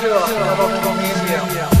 这个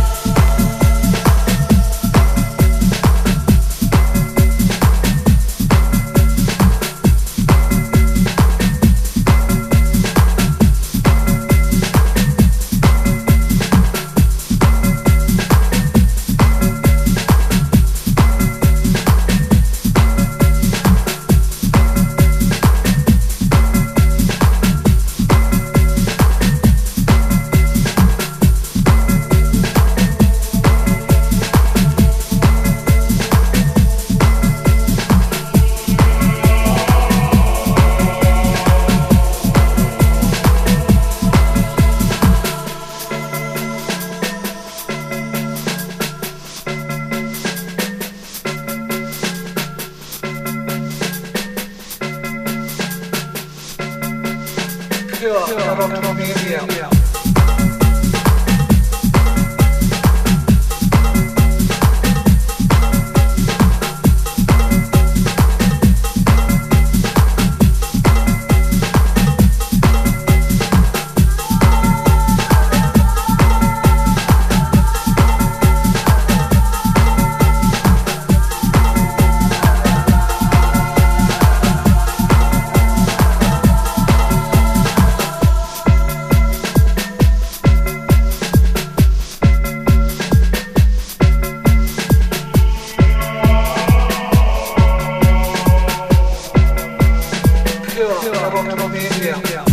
Pure Media. Good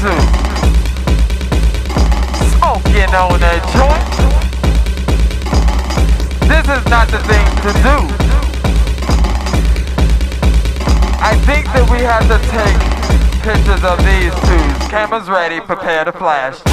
Smoking on joint. This is not the thing to do. I think that we have to take pictures of these two. Cameras ready, prepare to flash.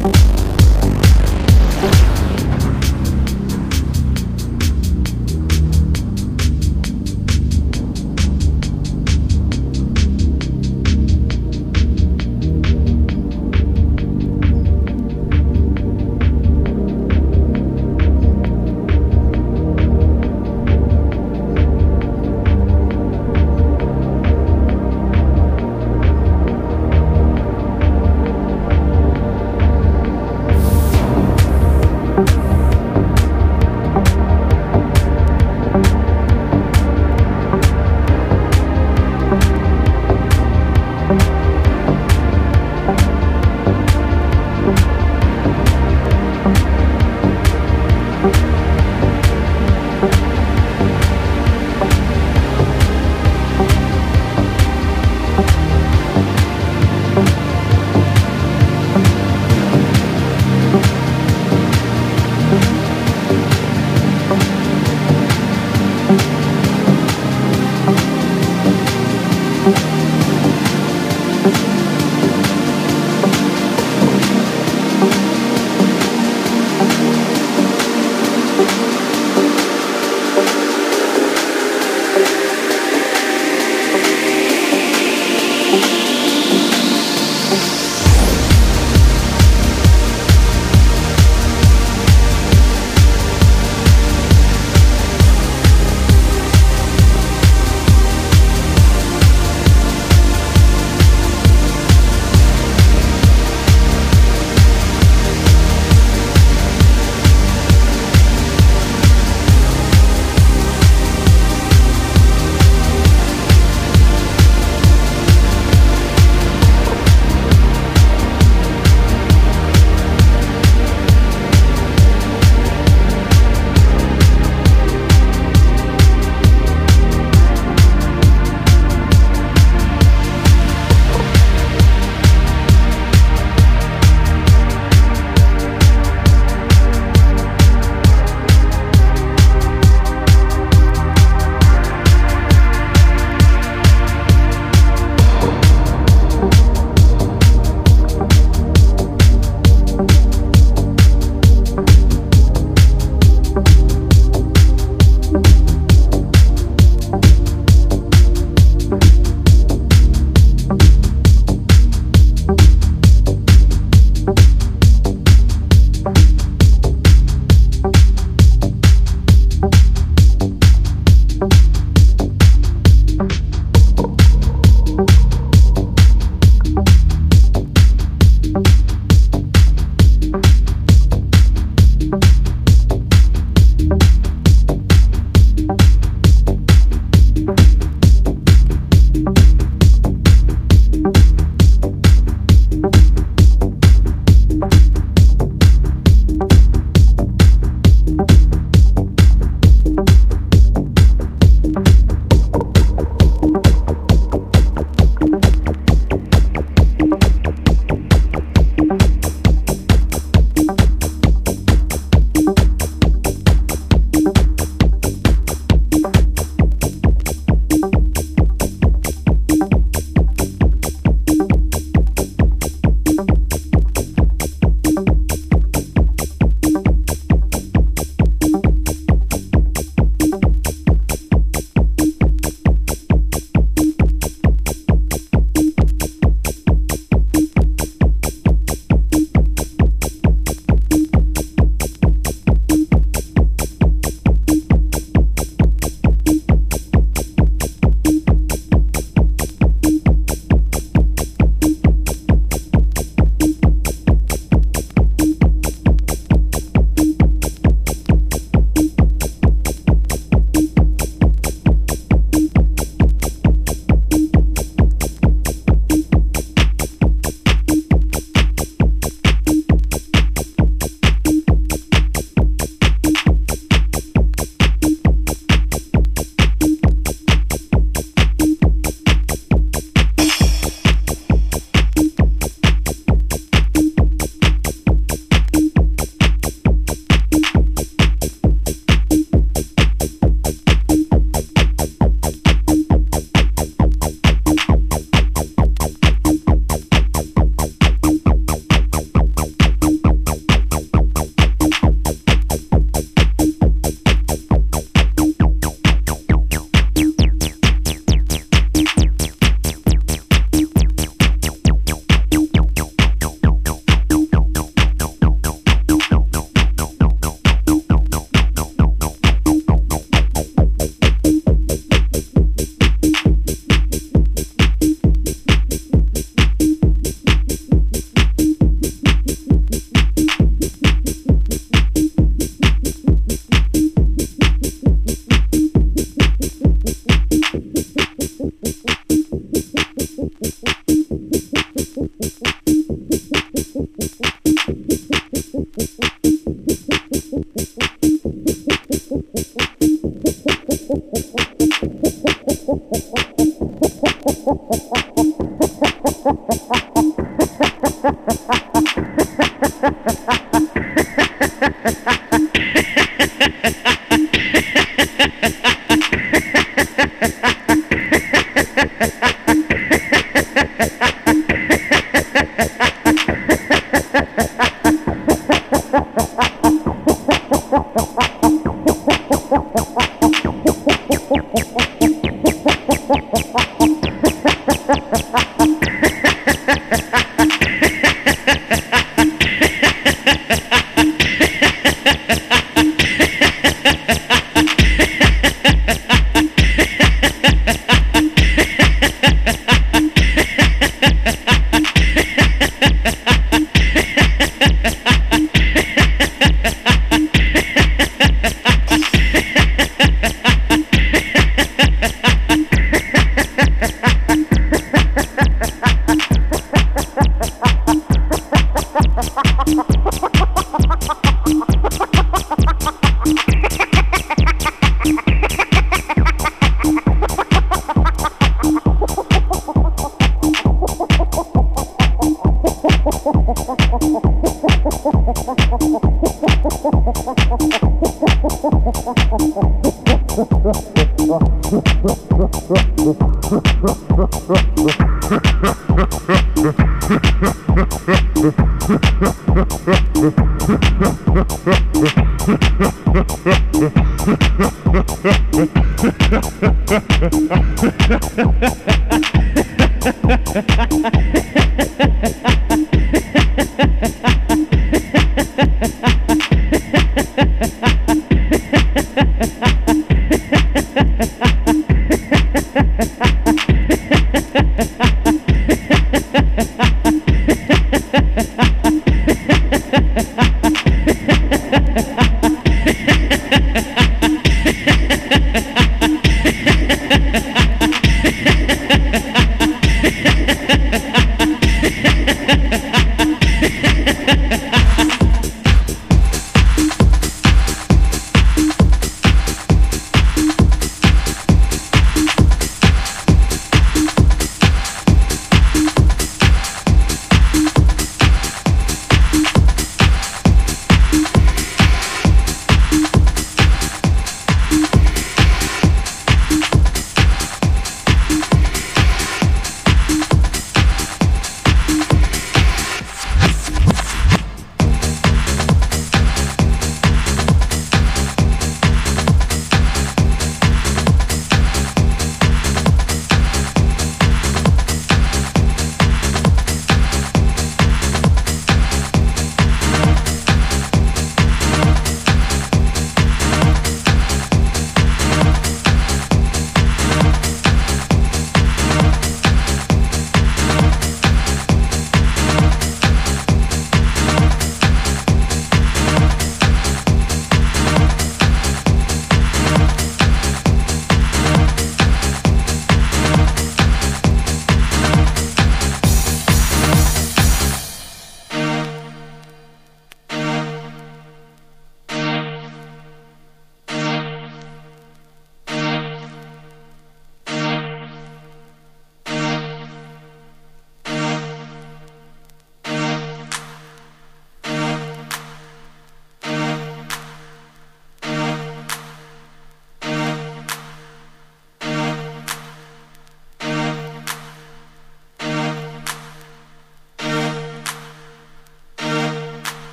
Thank